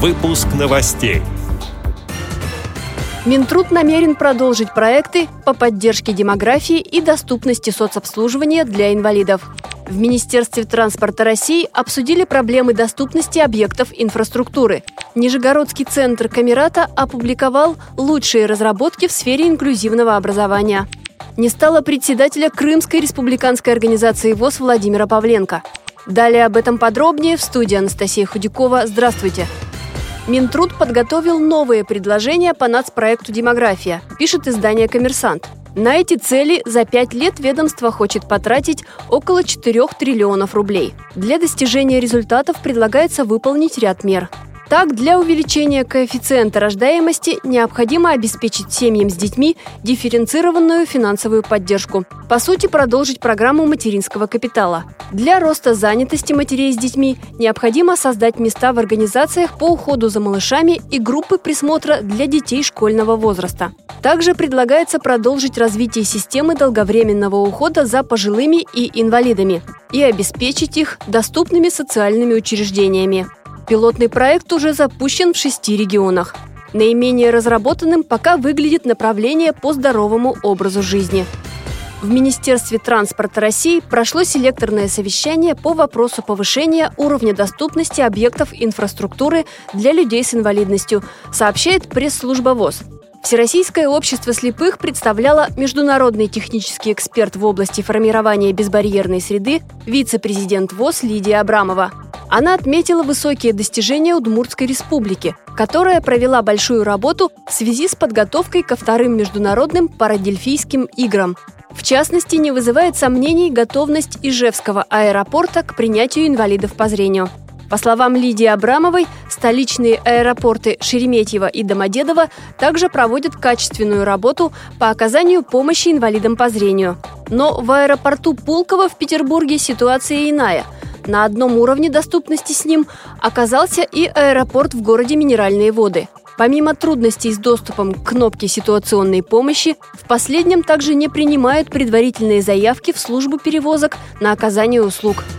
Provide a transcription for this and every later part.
Выпуск новостей. Минтруд намерен продолжить проекты по поддержке демографии и доступности соцобслуживания для инвалидов. В Министерстве транспорта России обсудили проблемы доступности объектов инфраструктуры. Нижегородский центр Камерата опубликовал лучшие разработки в сфере инклюзивного образования. Не стало председателя Крымской республиканской организации ВОЗ Владимира Павленко. Далее об этом подробнее в студии Анастасия Худякова. Здравствуйте! Минтруд подготовил новые предложения по нацпроекту «Демография», пишет издание «Коммерсант». На эти цели за пять лет ведомство хочет потратить около 4 триллионов рублей. Для достижения результатов предлагается выполнить ряд мер. Так, для увеличения коэффициента рождаемости необходимо обеспечить семьям с детьми дифференцированную финансовую поддержку. По сути, продолжить программу материнского капитала. Для роста занятости матерей с детьми необходимо создать места в организациях по уходу за малышами и группы присмотра для детей школьного возраста. Также предлагается продолжить развитие системы долговременного ухода за пожилыми и инвалидами и обеспечить их доступными социальными учреждениями. Пилотный проект уже запущен в шести регионах. Наименее разработанным пока выглядит направление по здоровому образу жизни. В Министерстве транспорта России прошло селекторное совещание по вопросу повышения уровня доступности объектов инфраструктуры для людей с инвалидностью, сообщает пресс-служба ВОЗ. Всероссийское общество слепых представляло международный технический эксперт в области формирования безбарьерной среды, вице-президент ВОЗ Лидия Абрамова. Она отметила высокие достижения Удмуртской республики, которая провела большую работу в связи с подготовкой ко вторым международным парадельфийским играм. В частности, не вызывает сомнений готовность Ижевского аэропорта к принятию инвалидов по зрению. По словам Лидии Абрамовой, столичные аэропорты Шереметьево и Домодедово также проводят качественную работу по оказанию помощи инвалидам по зрению. Но в аэропорту Пулково в Петербурге ситуация иная. На одном уровне доступности с ним оказался и аэропорт в городе Минеральные воды. Помимо трудностей с доступом к кнопке ситуационной помощи, в последнем также не принимают предварительные заявки в службу перевозок на оказание услуг –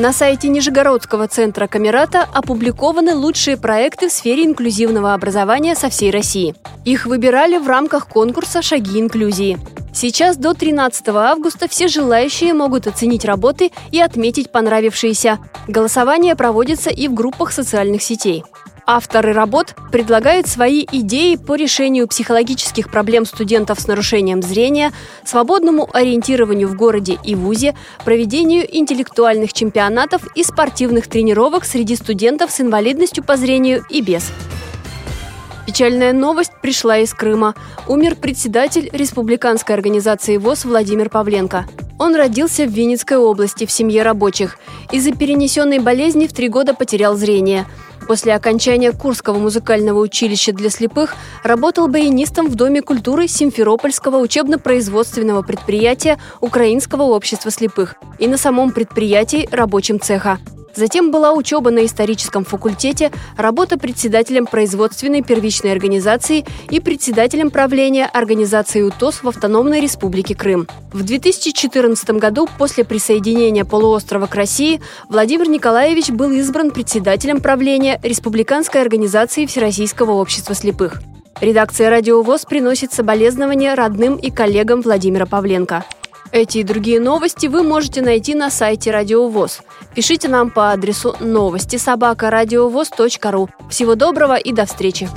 на сайте Нижегородского центра Камерата опубликованы лучшие проекты в сфере инклюзивного образования со всей России. Их выбирали в рамках конкурса «Шаги инклюзии». Сейчас до 13 августа все желающие могут оценить работы и отметить понравившиеся. Голосование проводится и в группах социальных сетей. Авторы работ предлагают свои идеи по решению психологических проблем студентов с нарушением зрения, свободному ориентированию в городе и вузе, проведению интеллектуальных чемпионатов и спортивных тренировок среди студентов с инвалидностью по зрению и без. Печальная новость пришла из Крыма. Умер председатель республиканской организации ВОЗ Владимир Павленко. Он родился в Винницкой области в семье рабочих. Из-за перенесенной болезни в три года потерял зрение – После окончания Курского музыкального училища для слепых работал баянистом в Доме культуры Симферопольского учебно-производственного предприятия Украинского общества слепых и на самом предприятии рабочим цеха. Затем была учеба на историческом факультете, работа председателем производственной первичной организации и председателем правления организации УТОС в Автономной Республике Крым. В 2014 году, после присоединения полуострова к России, Владимир Николаевич был избран председателем правления Республиканской организации Всероссийского общества слепых. Редакция «Радио ВОЗ» приносит соболезнования родным и коллегам Владимира Павленко. Эти и другие новости вы можете найти на сайте Радио ВОЗ. Пишите нам по адресу новости собака ру. Всего доброго и до встречи!